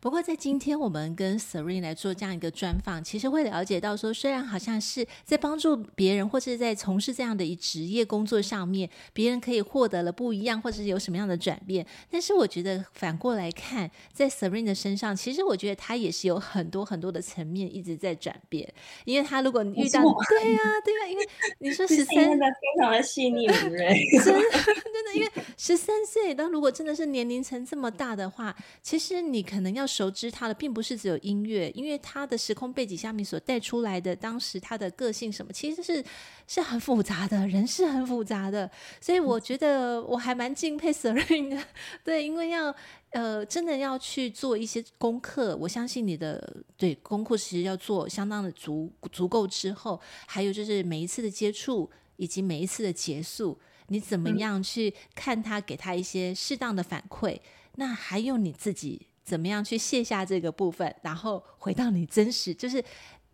不过，在今天我们跟 Serene 来做这样一个专访，其实会了解到说，虽然好像是在帮助别人，或是在从事这样的一职业工作上面，别人可以获得了不一样，或者是有什么样的转变。但是，我觉得反过来看，在 Serene 的身上，其实我觉得他也是有很多很多的层面一直在转变。因为他如果遇到，对呀、啊，对呀、啊，因为你说 十三，真的非常的细腻敏锐，真的真的，因为十三岁，当如果真的是年龄层这么大的话，其实你可能要。熟知他的并不是只有音乐，因为他的时空背景下面所带出来的，当时他的个性什么，其实是是很复杂的，人是很复杂的，所以我觉得我还蛮敬佩 Serene 的，对，因为要呃真的要去做一些功课，我相信你的对功课其实要做相当的足足够之后，还有就是每一次的接触以及每一次的结束，你怎么样去看他，给他一些适当的反馈，那还有你自己。怎么样去卸下这个部分，然后回到你真实，就是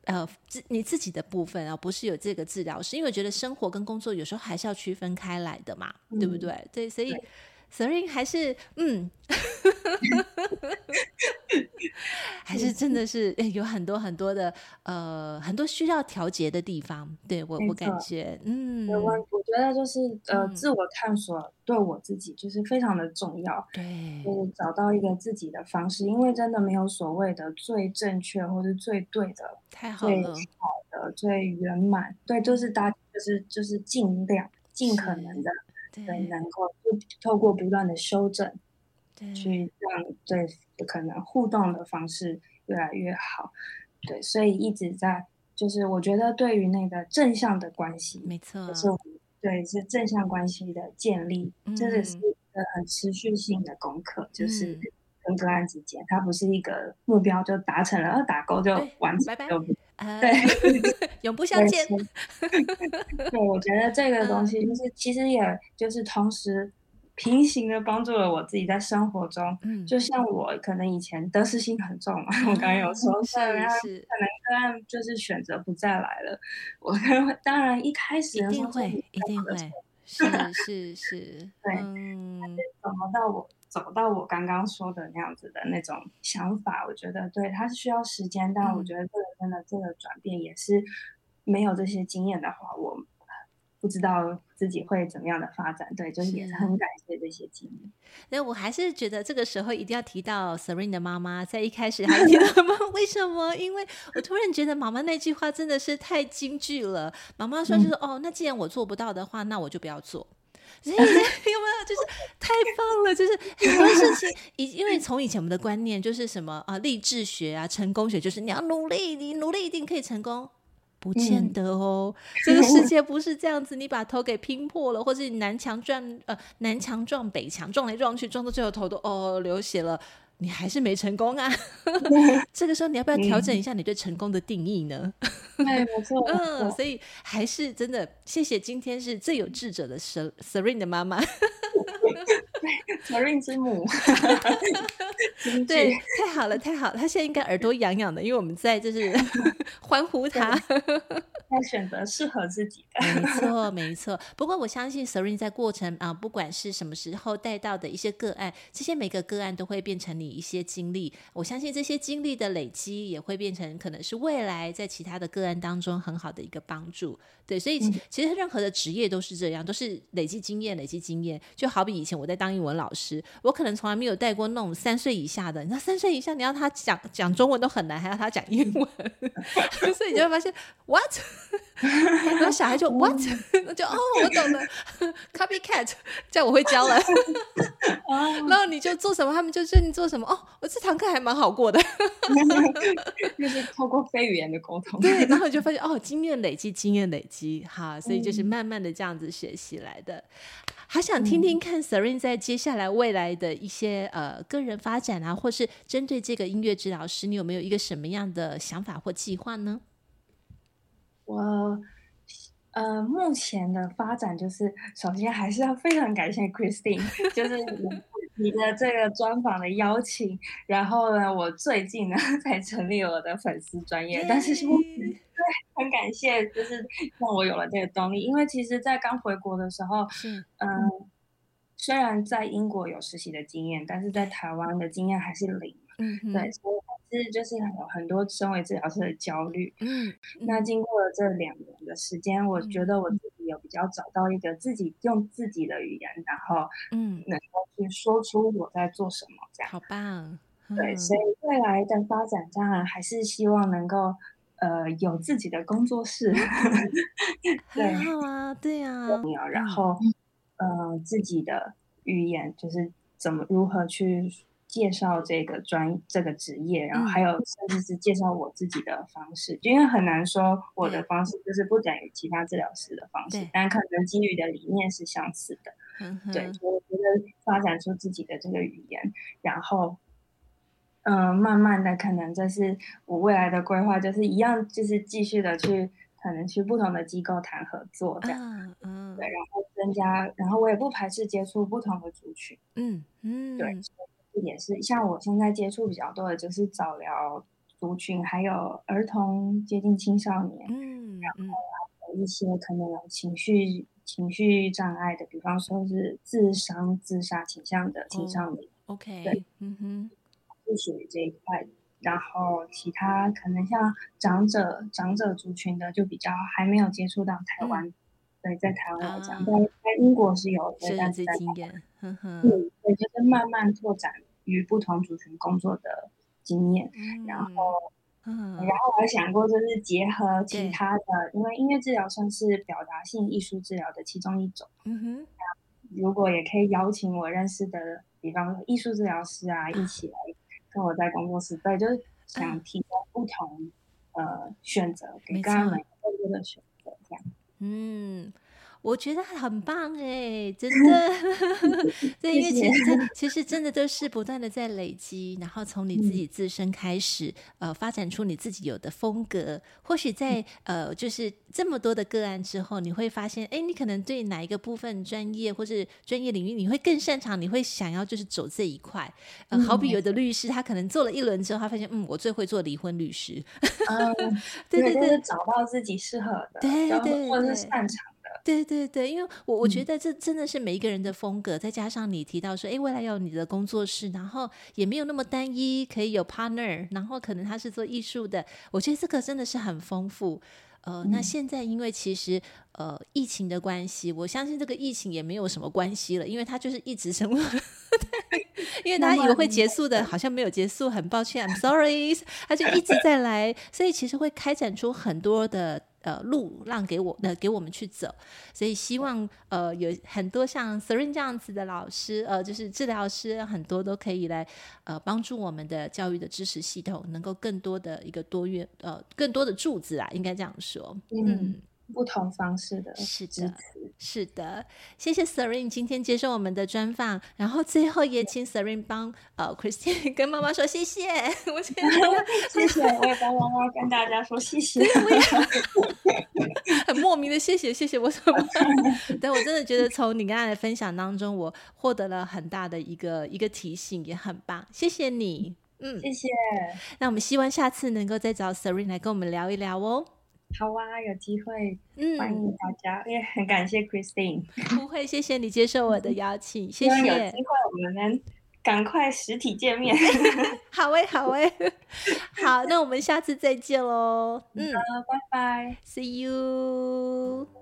呃自你自己的部分啊，不是有这个治疗师，因为我觉得生活跟工作有时候还是要区分开来的嘛，嗯、对不对？对，所以。Serene 还是嗯，还是真的是有很多很多的呃很多需要调节的地方。对我我感觉嗯，我我觉得就是呃自我探索对我自己就是非常的重要。对，就是找到一个自己的方式，因为真的没有所谓的最正确或是最对的，太好了，最好的最圆满。对，就是大家就是就是尽量。尽尽可能的对，对，能够就透过不断的修正，对，去让对可能互动的方式越来越好。对，所以一直在就是我觉得对于那个正向的关系，没错，就是对是正向关系的建立，这、嗯、是是一个很持续性的功课，就是。嗯跟个案之间，它不是一个目标就达成了，打勾就完成，拜拜。对，永不相见。对，我觉得这个东西就是，嗯、其实也就是同时平行的帮助了我自己在生活中。嗯，就像我可能以前得失心很重嘛，嗯、我刚刚有说，是是，可能个案就是选择不再来了。我 当然一开始一定会，一定会，是是是，对，嗯，怎么到我？走到我刚刚说的那样子的那种想法，我觉得对，它是需要时间，但我觉得这个真的这个转变也是没有这些经验的话，我不知道自己会怎么样的发展。对，就是也是很感谢这些经验。那我还是觉得这个时候一定要提到 Serene 的妈妈，在一开始还提到 妈为什么？因为我突然觉得妈妈那句话真的是太金句了。妈妈说就是、嗯、哦，那既然我做不到的话，那我就不要做。有没有？就是太棒了！就是很多事情，以因为从以前我们的观念就是什么啊，励志学啊，成功学，就是你要努力，你努力一定可以成功，不见得哦。嗯、这个世 界不是这样子，你把头给拼破了，或是你南墙撞呃南墙撞北墙，撞来撞去，撞到最后头都哦流血了。你还是没成功啊！这个时候你要不要调整一下你对成功的定义呢？对，没错。嗯，所以还是真的谢谢今天是最有智者的 Serene 的妈妈。Serene 之母，对，太好了，太好了，他现在应该耳朵痒痒的，因为我们在就是 欢呼他，他选择适合自己的，没错，没错。不过我相信 Serene 在过程啊，不管是什么时候带到的一些个案，这些每个个案都会变成你一些经历。我相信这些经历的累积，也会变成可能是未来在其他的个案当中很好的一个帮助。对，所以其实任何的职业都是这样，都是累积经验，累积经验。就好比以前我在当英文老师，我可能从来没有带过那种三岁以下的。你知道三岁以下，你要他讲讲中文都很难，还要他讲英文，所以你就会发现 what，然后小孩就 what，那 就哦，我懂了，copycat，这样我会教了。然后你就做什么，他们就说你做什么。哦，我这堂课还蛮好过的，就是透过非语言的沟通。对，然后你就发现哦，经验累积，经验累积，哈，所以就是慢慢的这样子学习来的。好想听听看 Serene 在接下来未来的一些呃个人发展啊，或是针对这个音乐治疗师，你有没有一个什么样的想法或计划呢？我呃目前的发展就是，首先还是要非常感谢 Christine，就是你的这个专访的邀请，然后呢，我最近呢 才成立我的粉丝专业，但是目前。对，很感谢，就是让我有了这个动力。因为其实，在刚回国的时候，嗯，嗯，虽然在英国有实习的经验，但是在台湾的经验还是零。嗯，对，所以还是就是有很多身为治疗师的焦虑。嗯，那经过了这两年的时间，我觉得我自己有比较找到一个自己用自己的语言，然后嗯，能够去说出我在做什么，这样。好棒。对，所以未来的发展当然还是希望能够。呃，有自己的工作室，对，很好啊，对啊，然后，呃，自己的语言就是怎么如何去介绍这个专这个职业，然后还有甚至是介绍我自己的方式，因为很难说我的方式就是不等于其他治疗师的方式，但可能基于的理念是相似的，对，所以我觉得发展出自己的这个语言，然后。嗯、呃，慢慢的，可能这是我未来的规划，就是一样，就是继续的去，可能去不同的机构谈合作，这样，嗯，嗯。对，然后增加，然后我也不排斥接触不同的族群，嗯嗯，对，也是像我现在接触比较多的，就是早疗族群，还有儿童接近青少年，嗯，然后还有一些可能有情绪情绪障碍的，比方说是自伤自杀倾向的青少年，哦，OK，对，嗯哼。是属于这一块，然后其他可能像长者、长者族群的就比较还没有接触到台湾，嗯、对，在台湾来讲，在、啊、在英国是有的，但是在经验，嗯嗯，对，就是慢慢拓展与不同族群工作的经验，嗯、然后嗯，然后我还想过，就是结合其他的，因为音乐治疗算是表达性艺术治疗的其中一种。嗯哼，如果也可以邀请我认识的，比方说艺术治疗师啊，一起来跟我在工作室，对，就是想提供不同呃选择给他们更多的选择，这样。嗯。我觉得很棒哎，真的，对，因为其实这 其实真的都是不断的在累积，然后从你自己自身开始，呃，发展出你自己有的风格。或许在呃，就是这么多的个案之后，你会发现，哎，你可能对哪一个部分专业或是专业领域你会更擅长，你会想要就是走这一块。呃，好比有的律师，他可能做了一轮之后，他发现，嗯，我最会做离婚律师。嗯，对对对，找到自己适合的，对对对，或者是擅长。对对对，因为我我觉得这真的是每一个人的风格，嗯、再加上你提到说，哎，未来要有你的工作室，然后也没有那么单一，可以有 partner，然后可能他是做艺术的，我觉得这个真的是很丰富。呃，嗯、那现在因为其实呃疫情的关系，我相信这个疫情也没有什么关系了，因为它就是一直成为，因为大家以为会结束的，好像没有结束，很抱歉，I'm sorry，它就一直在来，所以其实会开展出很多的。呃，路让给我，呃，给我们去走，所以希望呃有很多像 Serene 这样子的老师，呃，就是治疗师，很多都可以来呃帮助我们的教育的知识系统，能够更多的一个多元，呃，更多的柱子啊，应该这样说，嗯。嗯不同方式的，是的，是的，谢谢 Serene 今天接受我们的专访，然后最后也请 Serene 帮呃 Christine 跟妈妈说谢谢，我觉得 谢谢，我也帮妈妈跟大家说谢谢，很莫名的谢谢谢谢我怎么？但我真的觉得从你刚才的分享当中，我获得了很大的一个一个提醒，也很棒，谢谢你，嗯，谢谢。那我们希望下次能够再找 Serene 来跟我们聊一聊哦。好啊，有机会，欢迎大家，也、嗯、很感谢 Christine。不会，谢谢你接受我的邀请，谢谢。有机会我们能赶快实体见面。好诶，好诶，好，那我们下次再见喽。嗯，好，拜拜，See you。